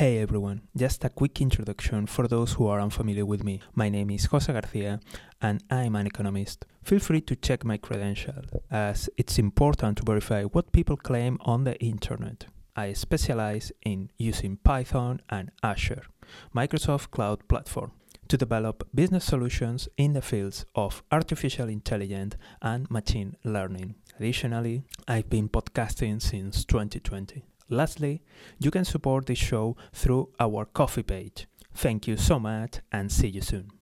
Hey everyone, just a quick introduction for those who are unfamiliar with me. My name is Jose Garcia and I'm an economist. Feel free to check my credentials as it's important to verify what people claim on the internet. I specialize in using Python and Azure, Microsoft Cloud Platform, to develop business solutions in the fields of artificial intelligence and machine learning. Additionally, I've been podcasting since 2020. Lastly, you can support this show through our Ko-fi page. Thank you so much and see you soon.